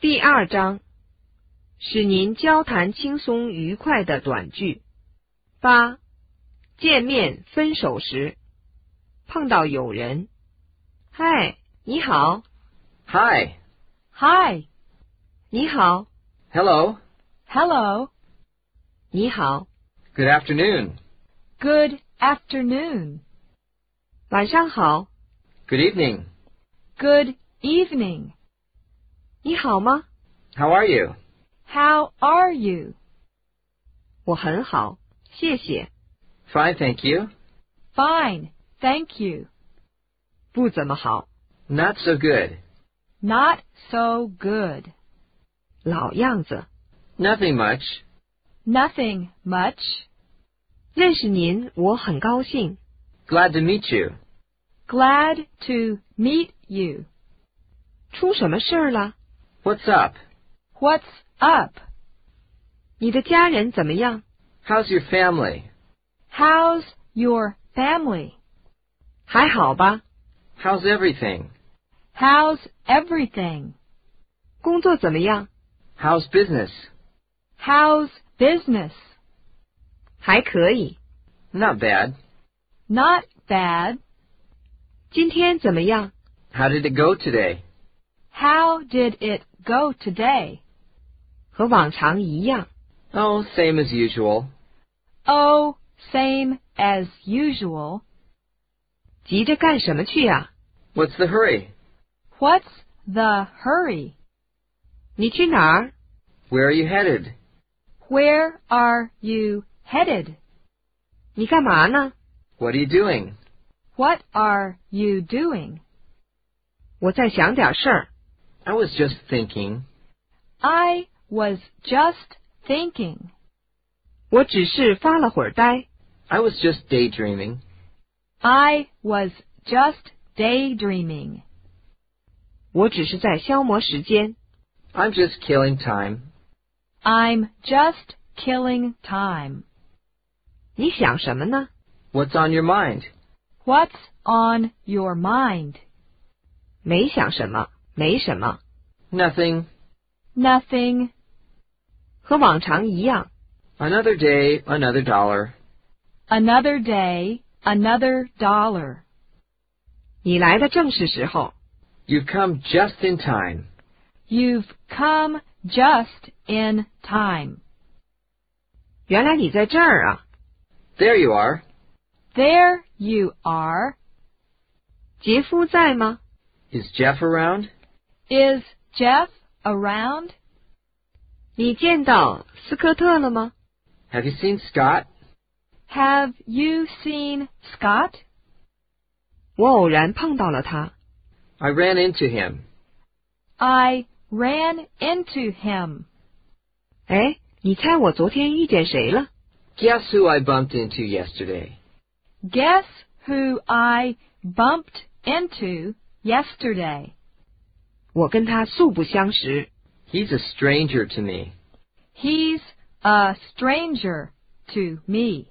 第二章，使您交谈轻松愉快的短句。八，见面分手时，碰到友人，嗨，你好，Hi. Hi. 你好，Hello. Hello. 你好，Good afternoon. Good afternoon. 晚上好，Good evening. Good evening. 你好吗？ How are you? How are you? 我很好，谢谢， Fine, thank you. Fine. Thank you. 不怎么好， Not so good. Not so good. 老样子。 Nothing much. Nothing much. 认识您，我很高兴。 Glad to meet you. Glad to meet you. 出什么事儿了？ What's up? What's up? 你的家人怎么样？ How's your family? How's your family? 还好吧？ How's everything? How's everything? 工作怎么样？ How's business? How's business? 还可以。 Not bad. Not bad. 今天怎么样？ How did it go today? How did it go today? 和往常一样。 Oh, same as usual. Oh, same as usual. 急着干什么去呀、 What's the hurry? What's the hurry? 你去哪儿？ Where are you headed? Where are you headed? 你干嘛呢？ What are you doing? What are you doing? 我在想点事儿。 I was just thinking. I was just thinking. 我只是发了会儿呆。 I was just daydreaming. I was just daydreaming. 我只是在消磨时间。 I'm just killing time. I'm just killing time. 你想什么呢？ What's on your mind? What's on your mind? 没想什么， 没什么， Nothing. Nothing. 和往常一样。 Another day, another dollar. Another day, another dollar. 你来的正是时候。 You've come just in time. You've come just in time. 原来你在这儿啊！ There you are. There you are. 杰夫在吗？ Is Jeff around? Is Jeff around? 你见到斯科特了吗？ Have you seen Scott? Have you seen Scott? 我偶然碰到了他。 I ran into him. I ran into him. 哎，你猜我昨天遇见谁了？ Guess who I bumped into yesterday? Guess who I bumped into yesterday? 我跟他素不相识。 He's a stranger to me. He's a stranger to me.